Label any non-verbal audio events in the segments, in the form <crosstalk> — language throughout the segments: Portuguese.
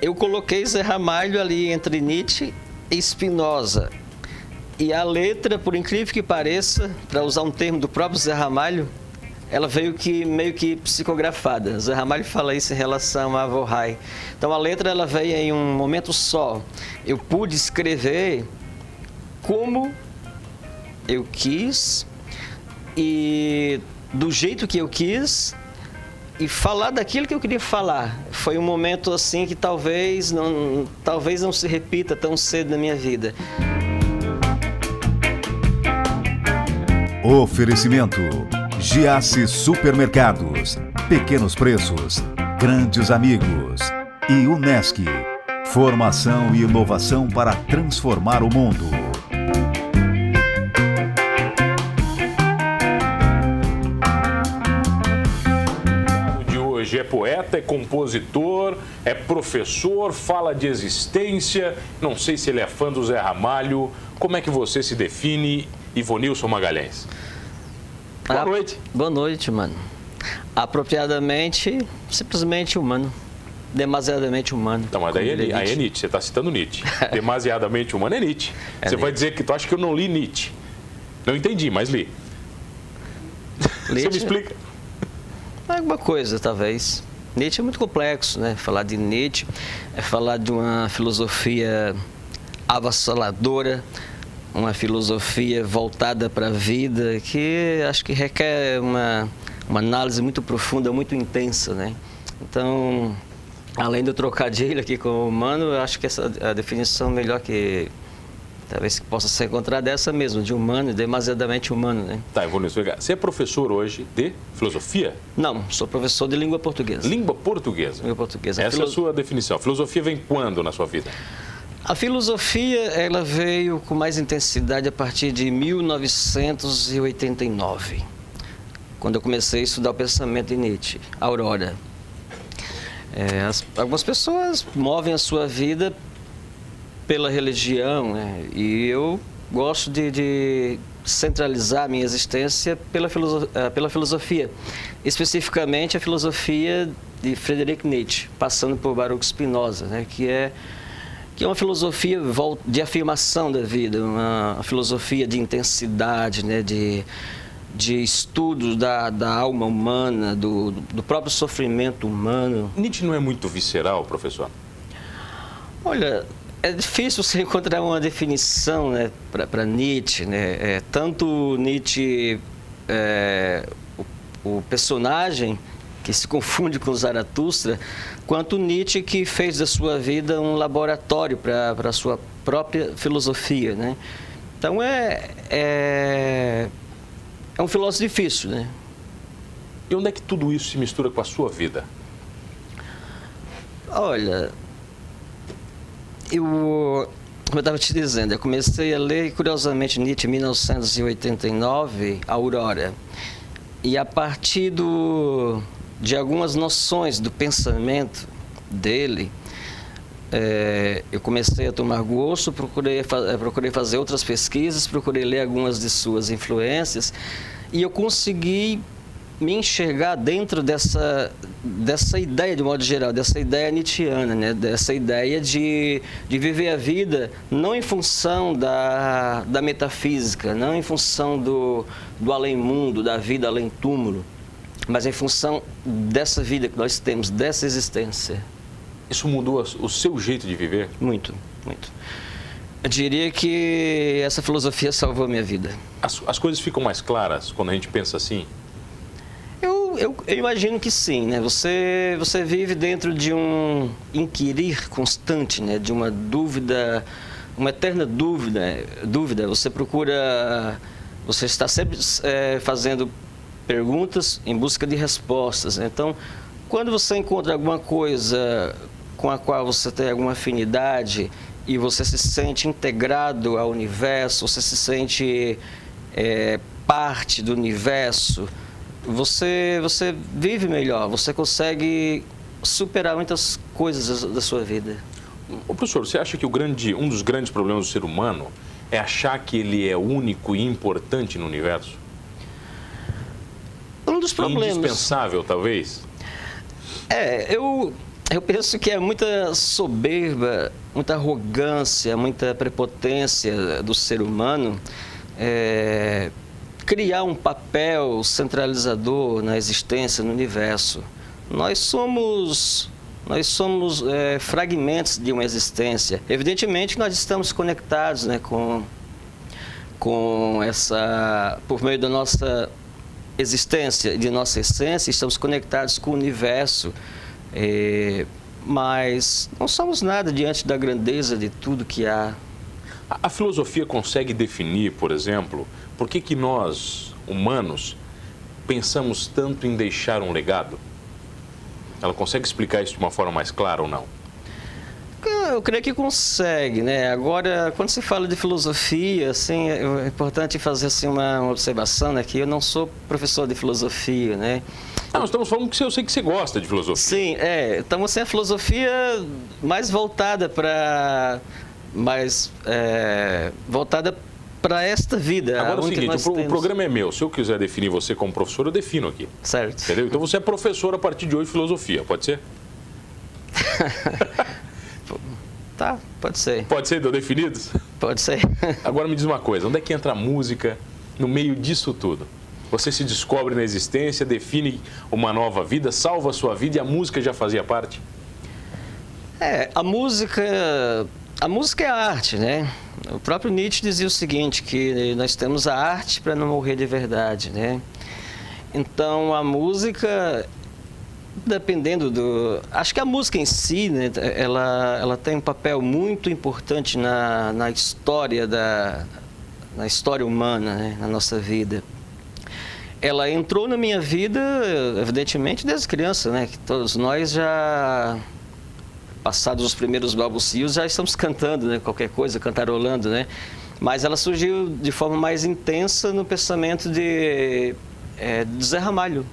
eu coloquei Zé Ramalho ali entre Nietzsche e Spinoza. E a letra, por incrível que pareça, para usar um termo do próprio Zé Ramalho, ela veio que meio que psicografada. Zé Ramalho fala isso em relação a Vorrai. Então a letra ela veio em um momento só. Eu pude escrever como eu quis e do jeito que eu quis e falar daquilo que eu queria falar. Foi um momento assim que talvez não, talvez não se repita tão cedo na minha vida. Oferecimento: Giasse Supermercados, Pequenos Preços, Grandes Amigos e Unesc. Formação e inovação para transformar o mundo. Poeta, é compositor, é professor, fala de existência. Não sei se ele é fã do Zé Ramalho. Como é que você se define, Ivonilson Magalhães? Boa ah, noite. Boa noite, mano. Apropriadamente, simplesmente humano. Demasiadamente humano. Então, mas daí é, aí é Nietzsche, você está citando Nietzsche. <laughs> Demasiadamente humano é Nietzsche. É você Nietzsche. vai dizer que tu acha que eu não li Nietzsche. Não entendi, mas li. Nietzsche. Você me explica? Alguma coisa, talvez. Nietzsche é muito complexo, né? Falar de Nietzsche é falar de uma filosofia avassaladora, uma filosofia voltada para a vida, que acho que requer uma, uma análise muito profunda, muito intensa, né? Então, além do trocadilho aqui com o humano, acho que essa a definição melhor que talvez possa ser encontrada essa mesmo, de humano, demasiadamente humano, né? Tá, eu vou me explicar. Você é professor hoje de filosofia? Não, sou professor de língua portuguesa. Língua portuguesa? Língua portuguesa. Essa Filo... é a sua definição. A filosofia vem quando na sua vida? A filosofia, ela veio com mais intensidade a partir de 1989, quando eu comecei a estudar o pensamento de Nietzsche, Aurora. É, as, algumas pessoas movem a sua vida pela religião, né? e eu gosto de, de centralizar a minha existência pela, eh, pela filosofia, especificamente a filosofia de Friedrich Nietzsche, passando por Baruch Spinoza, né? que é que é uma filosofia de afirmação da vida, uma filosofia de intensidade, né? de, de estudo da, da alma humana, do, do próprio sofrimento humano. Nietzsche não é muito visceral, professor? Olha, é difícil você <laughs> encontrar uma definição né, para Nietzsche. Né? É, tanto Nietzsche, é, o, o, personagem que se confunde com Zaratustra, quanto Nietzsche que fez da sua vida um laboratório para a sua própria filosofia. Né? Então é, é, é um filósofo difícil. Né? E onde é que tudo isso se mistura com a sua vida? Olha, eu, como eu estava te dizendo, eu comecei a ler, curiosamente, Nietzsche em 1989, Aurora. E a partir do, de algumas noções do pensamento dele, é, eu comecei a tomar gosto, procurei, eh, procurei fazer outras pesquisas, procurei ler algumas de suas influências e eu consegui me enxergar dentro dessa, dessa ideia, de modo geral, dessa ideia nietzschiana, né? dessa ideia de, de viver a vida não em função da, da metafísica, não em função do, do além-mundo, da vida além-túmulo, mas em função dessa vida que nós temos, dessa existência. Isso mudou o seu jeito de viver? Muito, muito. Eu diria que essa filosofia salvou a minha vida. As, as coisas ficam mais claras quando a gente pensa assim? Eu, eu, imagino que sim, né? Você, você vive dentro de um inquirir constante, né? De uma dúvida, uma eterna dúvida, dúvida. Você procura, você está sempre é, fazendo perguntas em busca de respostas. Né? Então, quando você encontra alguma coisa com a qual você tem alguma afinidade e você se sente integrado ao universo, você se sente é, parte do universo, você, você vive melhor, você consegue superar muitas coisas da sua vida. O professor, você acha que o grande, um dos grandes problemas do ser humano é achar que ele é único e importante no universo? Um dos problemas. Indispensável, talvez? É, eu, Eu penso que é muita soberba, muita arrogância, muita prepotência do ser humano é, criar um papel centralizador na existência, no universo. Nós somos nós somos é, fragmentos de uma existência. Evidentemente, nós estamos conectados né, com, com essa, por meio da nossa existência, de nossa essência, estamos conectados com o universo. É, mas não somos nada diante da grandeza de tudo que há. A, a filosofia consegue definir, por exemplo, por que, que nós, humanos, pensamos tanto em deixar um legado? Ela consegue explicar isso de uma forma mais clara ou não? Eu creio que consegue, né? Agora, quando se fala de filosofia, assim, é importante fazer assim uma observação, né? Que eu não sou professor de filosofia, né? Não, estamos falando que eu sei que você gosta de filosofia. Sim, é. Então, assim, a filosofia mais voltada para... mais é, voltada para esta vida. Agora é o seguinte, o, o programa é meu. Se eu quiser definir você como professor, eu defino aqui. Certo. Entendeu? Então você é professor a partir de hoje de filosofia, pode ser? <laughs> tá, pode ser. Pode ser, deu definidos? Pode ser. <laughs> Agora me diz uma coisa, onde é que entra a música no meio disso tudo? Você se descobre na existência, define uma nova vida, salva a sua vida e a música já fazia parte? É, a música, a música é a arte, né? O próprio Nietzsche dizia o seguinte, que nós temos a arte para não morrer de verdade, né? Então a música, dependendo do, acho que a música em si, né, ela, ela tem um papel muito importante na, na história da, na história humana, né, na nossa vida. Ela entrou na minha vida, evidentemente, desde criança, né? Que todos nós já passados os primeiros balbucios, já estamos cantando, né? Qualquer coisa, cantarolando, né? Mas ela surgiu de forma mais intensa no pensamento de, é, de Zé Ramalho.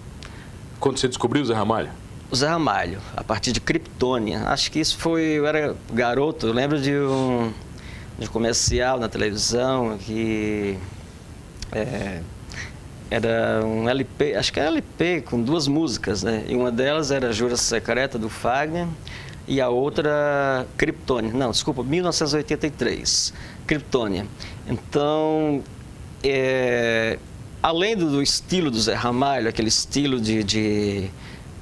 Quando você descobriu o Zé Ramalho? O Zé Ramalho, a partir de Kryptônia. Acho que isso foi... Eu era garoto, eu lembro de um, de um comercial na televisão que... É, era um LP, acho que era LP com duas músicas, né? E uma delas era Jura Secreta do Fagner e a outra Kryptônia. Não, desculpa, 1983, Kryptônia. Então, é, além do, do, estilo do Zé Ramalho, aquele estilo de, de,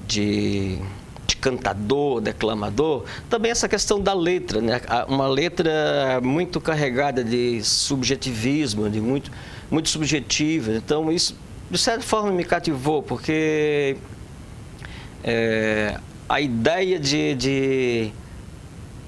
de, de, cantador, declamador, também essa questão da letra, né? uma letra muito carregada de subjetivismo, de muito, muito subjetiva. Então, isso, de certa forma, me cativou, porque é, a ideia de, de,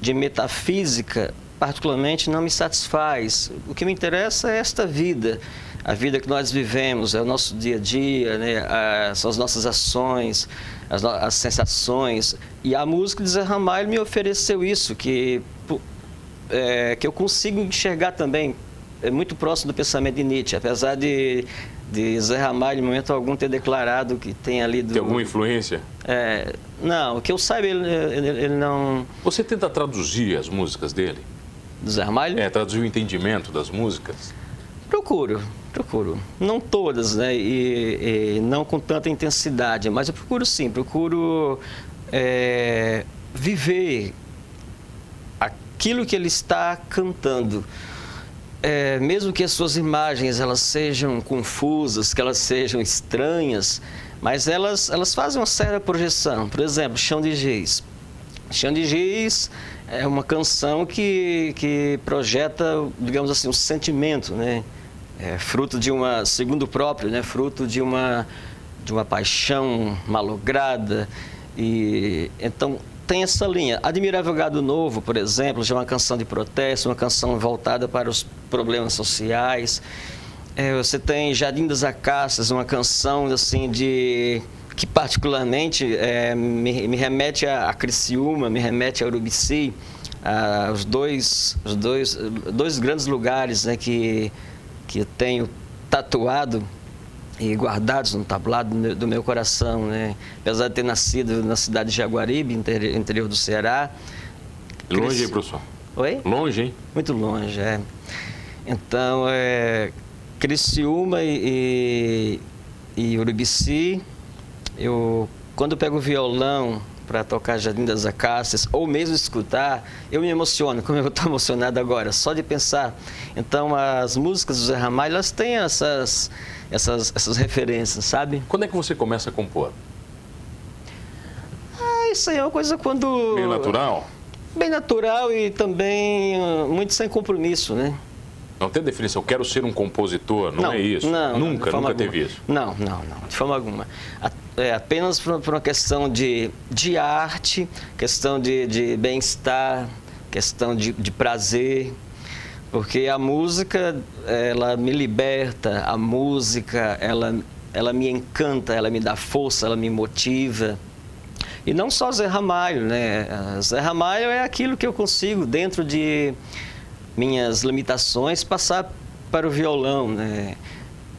de metafísica, particularmente, não me satisfaz. O que me interessa é esta vida, a vida que nós vivemos, é o nosso dia a dia, né? são as nossas ações, as, as, sensações. E a música de Zé Ramalho me ofereceu isso, que, é, que eu consigo enxergar também, é muito próximo do pensamento de Nietzsche, apesar de de Zé Ramalho, em momento algum, ter declarado que tem ali... Do... Tem alguma influência? É, não, que eu saiba, ele, ele, ele, não... Você tenta traduzir as músicas dele? Do Zé Ramalho? É, traduzir o entendimento das músicas? Procuro, procuro. Não todas, né? E, e não com tanta intensidade, mas eu procuro sim, procuro é, viver aquilo que ele está cantando é, mesmo que as suas imagens elas sejam confusas, que elas sejam estranhas, mas elas, elas fazem uma certa projeção. Por exemplo, Chão de Giz. Chão de Giz é uma canção que, que projeta, digamos assim, um sentimento, né? É fruto de uma, segundo o próprio, né? Fruto de uma, de uma paixão malograda. E, então, tem essa linha. Admirável Gado Novo, por exemplo, já é uma canção de protesto, uma canção voltada para os problemas sociais. É, você tem Jardim das Acácias, uma canção assim de que particularmente é, me, me, remete a, a Criciúma, me remete a Urubici, a, os dois, os dois, dois grandes lugares né, que, que eu tenho tatuado e guardados no tablado do meu, do meu, coração, né? Apesar de ter nascido na cidade de Jaguaribe, interior, interior do Ceará. Longe, cresci... professor? Oi? Longe, hein? Muito longe, é. Então, é, Criciúma e, e, e Urubici, eu, quando eu pego o violão para tocar Jardim das Acácias, ou mesmo escutar, eu me emociono, como eu estou <laughs> emocionado agora, só de pensar. Então, as músicas do Zé Ramalho, elas têm essas, essas, essas referências, sabe? Quando é que você começa a compor? Ah, isso aí é uma coisa quando... Meio natural? Bem natural e também uh, muito sem compromisso, né? Não tem definição, eu quero ser um compositor, não, não é isso? Não, nunca, nunca alguma. teve isso? Não, não, não, de forma alguma. É apenas por, uma questão de, de arte, questão de, de bem-estar, questão de, de prazer, porque a música, ela me liberta, a música, ela, ela me encanta, ela me dá força, ela me motiva. E não só Zé Ramalho, né? Zé Ramalho é aquilo que eu consigo, dentro de minhas limitações, passar para o violão, né?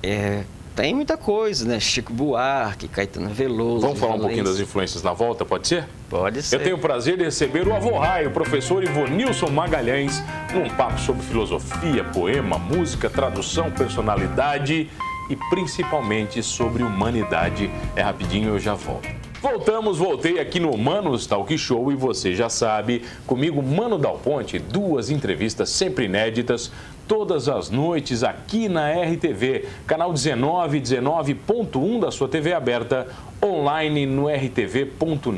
É, tem muita coisa, né? Chico Buarque, Caetano Veloso. Vamos falar um pouquinho das influências na volta, pode ser? Pode ser. Eu tenho o prazer de receber o avô Raio, o professor Ivonilson Magalhães, num papo sobre filosofia, poema, música, tradução, personalidade e principalmente sobre humanidade. É rapidinho, eu já volto. Voltamos, voltei aqui no Manos Talk Show e você já sabe, comigo Mano Dal Ponte, duas entrevistas sempre inéditas, todas as noites aqui na RTV, canal 19, 19.1 da sua TV aberta, online no rtv.net.br.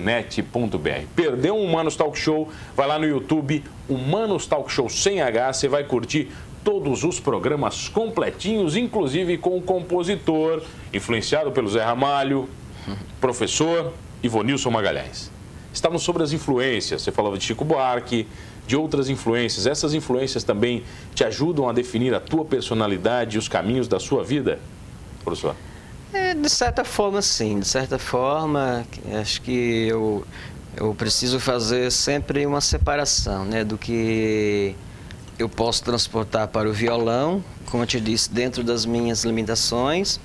Perdeu um Manos Talk Show? Vai lá no YouTube, Humanos Talk Show sem H, você vai curtir todos os programas completinhos, inclusive com o compositor, influenciado pelo Zé Ramalho, professor Ivonilson Magalhães. Estávamos sobre as influências, você falava de Chico Buarque, de outras influências. Essas influências também te ajudam a definir a tua personalidade e os caminhos da sua vida, professor? É, de certa forma, sim. De certa forma, acho que eu, eu preciso fazer sempre uma separação né, do que eu posso transportar para o violão, como eu te disse, dentro das minhas limitações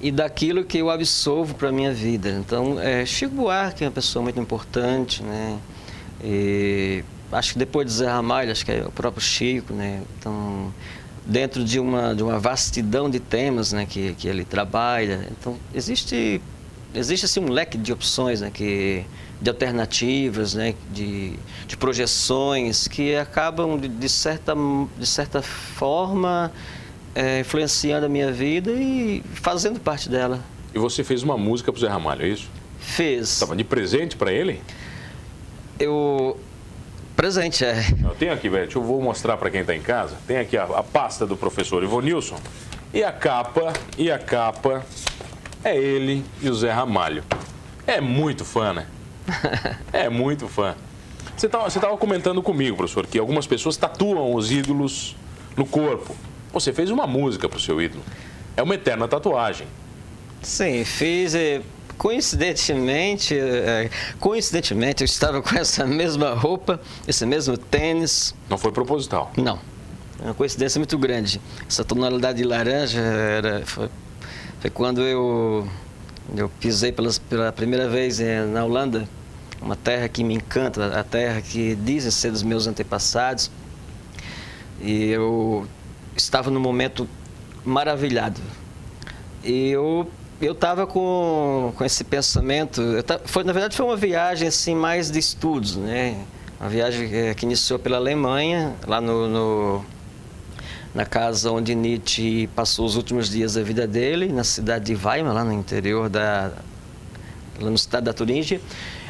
e daquilo que eu absorvo para a minha vida. Então, é, Chico Buarque é uma pessoa muito importante, né? E acho que depois de Zé Ramalho, acho que é o próprio Chico, né? Então, dentro de uma, de uma vastidão de temas né, que, que ele trabalha, então existe, existe assim, um leque de opções, né, que, de alternativas, né, de, de projeções que acabam, de, de certa, de certa forma, é, influenciando a minha vida e fazendo parte dela. E você fez uma música para o Zé Ramalho, é isso? Fez. Estava de presente para ele? Eu. Presente, é. Eu tenho aqui, velho, eu vou mostrar para quem está em casa. Tem aqui a, a pasta do professor Ivonilson. E a capa, e a capa é ele e o Zé Ramalho. É muito fã, né? <laughs> é muito fã. Você estava você tava comentando comigo, professor, que algumas pessoas tatuam os ídolos no corpo. Você fez uma música para o seu ídolo. É uma eterna tatuagem. Sim, fiz. E, coincidentemente, é, coincidentemente, eu estava com essa mesma roupa, esse mesmo tênis. Não foi proposital? Não. É uma coincidência muito grande. Essa tonalidade de laranja era, foi, foi quando eu, eu pisei pelas, pela primeira vez é, na Holanda, uma terra que me encanta, a terra que dizem ser dos meus antepassados. E eu estava num momento maravilhado. E eu eu estava com, com esse pensamento, foi na verdade foi uma viagem assim mais de estudos, né? Uma viagem é, que iniciou pela Alemanha, lá no, no, na casa onde Nietzsche passou os últimos dias da vida dele, na cidade de Weimar, lá no interior da lá no estado da Turingia.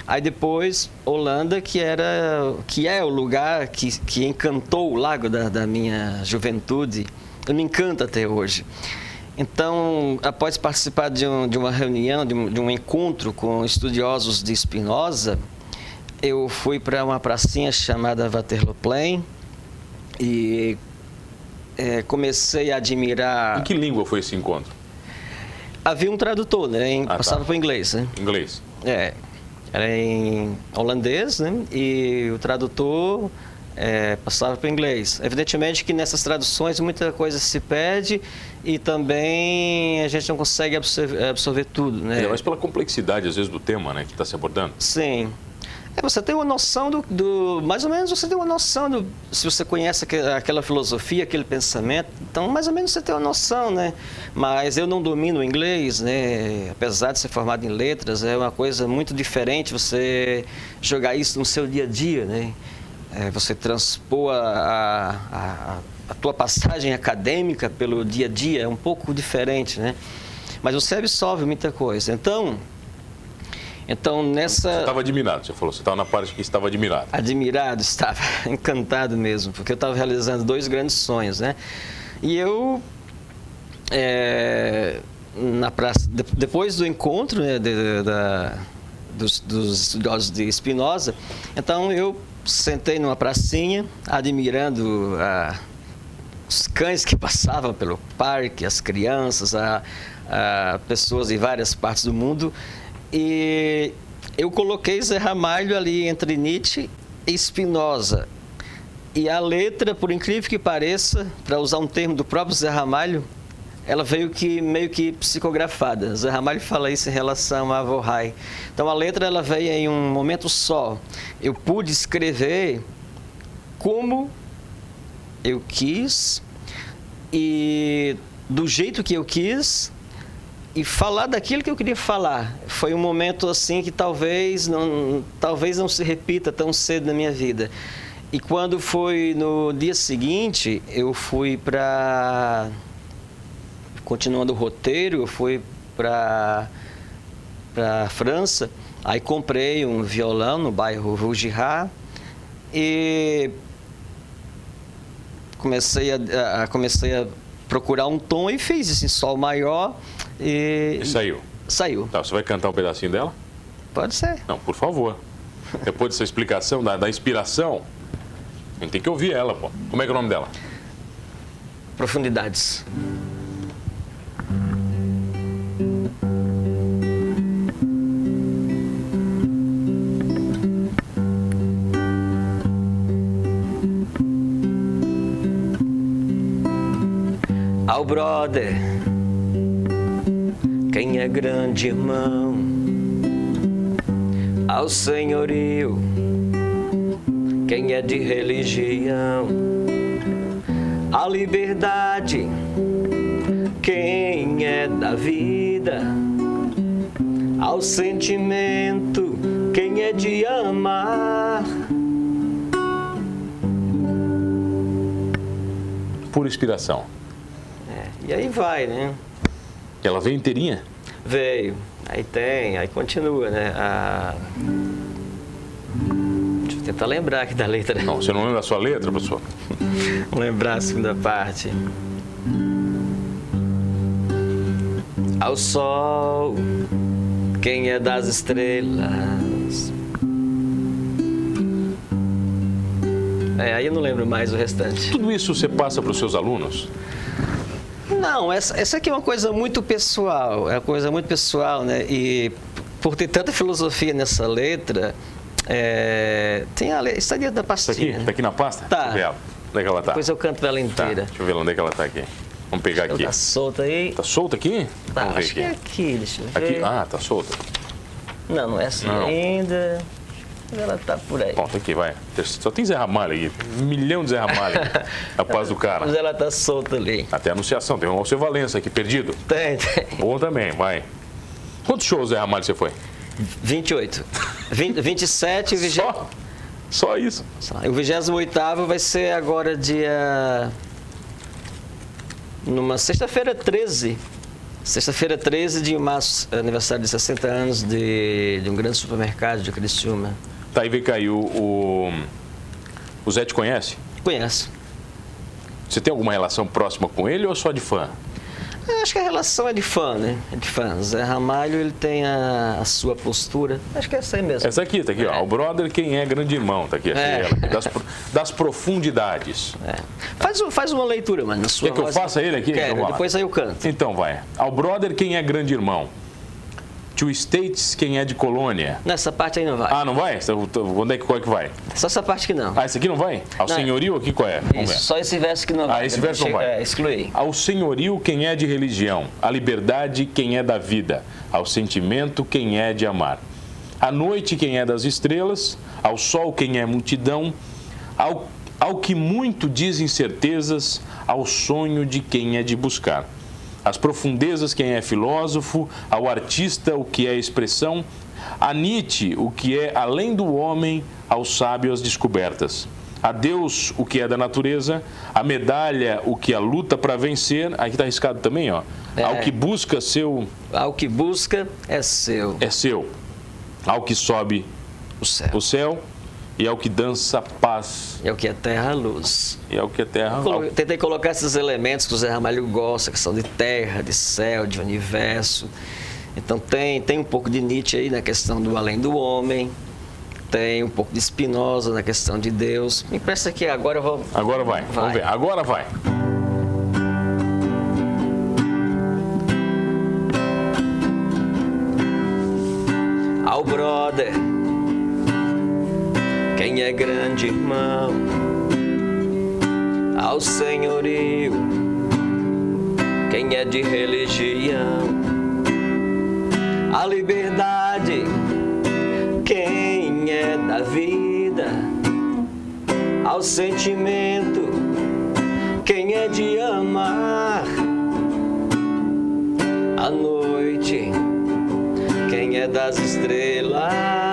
Aí depois Holanda, que era que é o lugar que, que encantou o lago da, da minha juventude, me encanta até hoje. Então, após participar de, um, de uma reunião, de um, de um, encontro com estudiosos de Spinoza, eu fui para uma pracinha chamada Waterlooplein e é, comecei a admirar... Em que língua foi esse encontro? Havia um tradutor, né? Em, ah, passava tá. para o inglês, né? Inglês. É era em holandês, né? E o tradutor é, passava para o inglês. Evidentemente que nessas traduções muita coisa se perde e também a gente não consegue absorver, absorver tudo, né? É, mas pela complexidade, às vezes, do tema, né, que está se abordando. Sim. É, você tem uma noção do, do, Mais ou menos você tem uma noção do. Se você conhece aquela filosofia, aquele pensamento, então mais ou menos você tem uma noção, né? Mas eu não domino o inglês, né? Apesar de ser formado em letras, é uma coisa muito diferente você jogar isso no seu dia a dia, né? É, você transpor a, a, a tua passagem acadêmica pelo dia a dia é um pouco diferente, né? Mas você absorve muita coisa. Então, então, nessa. Você estava admirado, você falou, você estava na parte que estava admirado. Admirado, <laughs> estava encantado mesmo, porque eu estava realizando dois grandes sonhos, né? E eu. É, na praça, depois do encontro né, de, da, dos, dos estudiosos de Spinoza, então eu sentei numa pracinha, admirando a, os cães que <laughs> passavam pelo parque, as crianças, a, a pessoas de várias partes do mundo e eu coloquei Zé Ramalho ali entre Nietzsche e Spinoza. E a letra, por incrível que pareça, para usar um termo do próprio Zé Ramalho, ela veio que meio que psicografada. Zé Ramalho fala isso em relação a Vorrai. Então a letra ela veio em um momento só. Eu pude escrever como eu quis e do jeito que eu quis e falar daquilo que eu queria falar. Foi um momento assim que talvez não, talvez não se repita tão cedo na minha vida. E quando foi no dia seguinte, eu fui para continuando o roteiro, eu fui para para França. Aí comprei um violão no bairro Rougirat e comecei a, a, comecei a procurar um tom e fiz esse sol maior e, e saiu? Saiu. Tá, você vai cantar um pedacinho dela? Pode ser. Não, por favor. Depois dessa explicação, da, da inspiração, a gente tem que ouvir ela, pô. Como é que é o nome dela? Profundidades. Ao brother quem é grande irmão ao senhorio, quem é de religião, a liberdade, quem é da vida, ao sentimento, quem é de amar. Pura inspiração. É, e aí vai, né? Ela veio inteirinha? Veio. Aí tem, aí continua, né? A... Deixa eu tentar lembrar aqui da letra. Não, você não lembra a sua letra, professor? <laughs> Lembrar a segunda parte. Ao sol, quem é das estrelas? É, aí eu não lembro mais o restante. Tudo isso você passa para os seus alunos? Não, essa, essa aqui é uma coisa muito pessoal, é uma coisa muito pessoal, né? E por ter tanta filosofia nessa letra, é, tem a letra, está dentro da pastinha. Está aqui, tá aqui na pasta? Tá. Deixa eu ver ela. Onde é que ela tá? Depois eu canto ela inteira. Tá. Deixa eu ver onde é que ela tá aqui. Vamos pegar aqui. Tá solta aí. Tá solta aqui? Tá, Vamos ver acho aqui. que é aqui, deixa eu ver. Aqui? Ah, tá solta. Não, não é assim Não. ainda. Ela tá por aí. Bom, tá aqui, vai. Só tem Zé Ramalho aqui. Um milhão de Zé Ramalho. a paz do cara. Mas ela tá solta ali. Até a anunciação. Tem um Alceu Valença aqui, perdido. Tem, tem. Bom também, vai. Quantos shows Zé Ramalho você foi? 28. 20, 27 e 20... Só? Só isso? Só. O 28 vai ser agora dia. Numa sexta-feira 13. Sexta-feira 13 de março, aniversário de 60 anos de, de um grande supermercado de Criciúma. Tá, e vem e o, o, Zé te conhece? Conheço. Você tem alguma relação próxima com ele ou só de fã? Eu Acho que a relação é de fã, né? É de fã. Zé Ramalho, ele tem a, a sua postura. Acho que é essa aí mesmo. Essa aqui, tá aqui, ó. O brother, quem é grande irmão, tá aqui. É. ela das, das profundidades. É. Faz, faz uma leitura, mano. Quer que eu faça ele aqui? Quero, Então, depois aí eu canto. Então vai. Ao brother, quem é grande irmão? To States, quem é de colônia? Nessa parte aí não vai. Ah, não vai? Então, Onde é que, qual é que vai? Só essa parte que não. Ah, esse aqui não vai? Ao Não. senhorio aqui qual é? Isso, só esse verso que não Ah, vai. esse verso não vai. É, excluí. Ao senhorio, quem é de religião? A liberdade, quem é da vida? Ao sentimento, quem é de amar? à noite quem é das estrelas, ao sol quem é multidão, ao, ao que muito diz incertezas, ao sonho de quem é de buscar. As profundezas quem é filósofo, ao artista o que é expressão, a Nietzsche o que é além do homem, ao sábio as descobertas a Deus o que é da natureza, a medalha o que a luta para vencer, aqui está arriscado também, ó. É. Ao que busca seu. Ao que busca é seu. É seu. Ao que sobe o céu. O céu e ao que dança paz. E ao que é terra luz. E ao que é terra luz. Tentei colocar esses elementos que o Zé Ramalho gosta, que são de terra, de céu, de universo. Então tem, tem um pouco de Nietzsche aí na questão do além do homem, tem um pouco de Spinoza na questão de Deus. Me parece que agora eu vou. Agora vai, vai. vamos ver. Agora vai. Ao brother, quem é grande irmão, ao senhorio, quem é de religião, a liberdade da vida? Ao sentimento, quem é de amar? A noite, quem é das estrelas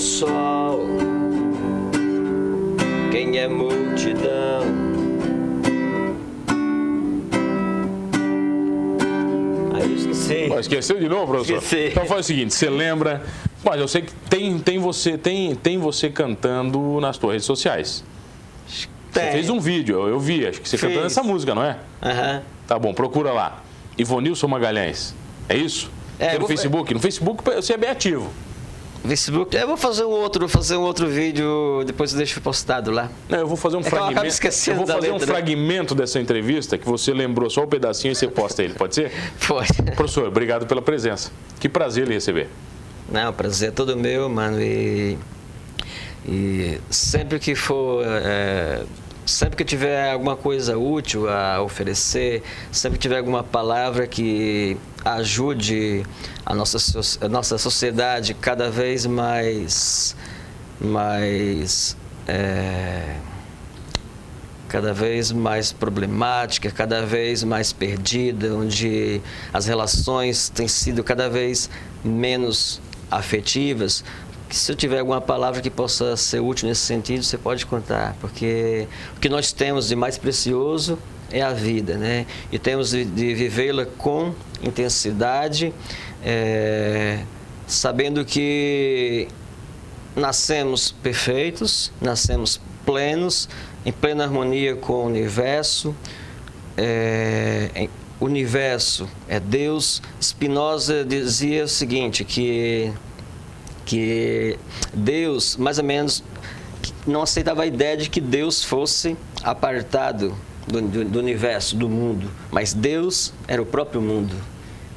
sol, quem é multidão. esqueci. esqueceu de novo, professor? Esqueci. Então faz o seguinte, você lembra mas eu sei que tem, tem, você, tem, tem você cantando nas suas redes sociais. Tem. Você fez um vídeo, eu, eu vi, acho que você Fiz. cantando essa música, não é? Uhum. Tá bom, procura lá. Ivonilson Magalhães. É isso? É, no Facebook? No Facebook você é bem ativo. Facebook. Eu vou fazer um outro, fazer um outro vídeo, depois eu deixo postado lá. Não, eu vou fazer um é fragmento. Eu, eu vou fazer letra. um fragmento dessa entrevista que você lembrou só um pedacinho e você posta ele, pode ser? <laughs> Pode. Professor, obrigado pela presença. Que prazer lhe receber. Não, o prazer é todo meu, mano. E, e sempre que for. É, sempre que tiver alguma coisa útil a oferecer, sempre que tiver alguma palavra que ajude a nossa, a nossa sociedade cada vez mais. mais é, cada vez mais problemática, cada vez mais perdida, onde as relações têm sido cada vez menos afetivas, que se eu tiver alguma palavra que possa ser útil nesse sentido, você pode contar, porque o que nós temos de mais precioso é a vida, né? E temos de, de vivê-la com intensidade, é, sabendo que nascemos perfeitos, nascemos plenos, em plena harmonia com o universo, é, o universo é Deus. Spinoza dizia o seguinte, que, que Deus, mais ou menos, não aceitava a ideia de que Deus fosse apartado do, do, do universo, do mundo, mas Deus era o próprio mundo.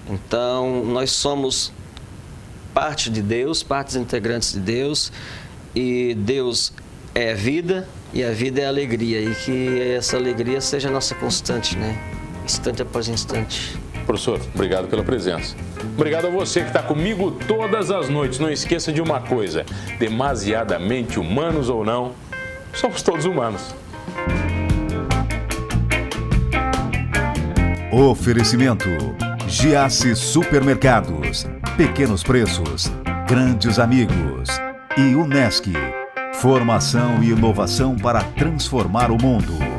Então, nós somos parte de Deus, partes integrantes de Deus, e Deus é vida e a vida é alegria, e que essa alegria seja nossa constante, né? instante após instante. Professor, obrigado pela presença. Obrigado a você que está comigo todas as noites. Não esqueça de uma coisa: demasiadamente humanos ou não, somos todos humanos. Oferecimento: Giasse Supermercados, Pequenos Preços, Grandes Amigos e Unesc. Formação e inovação para transformar o mundo.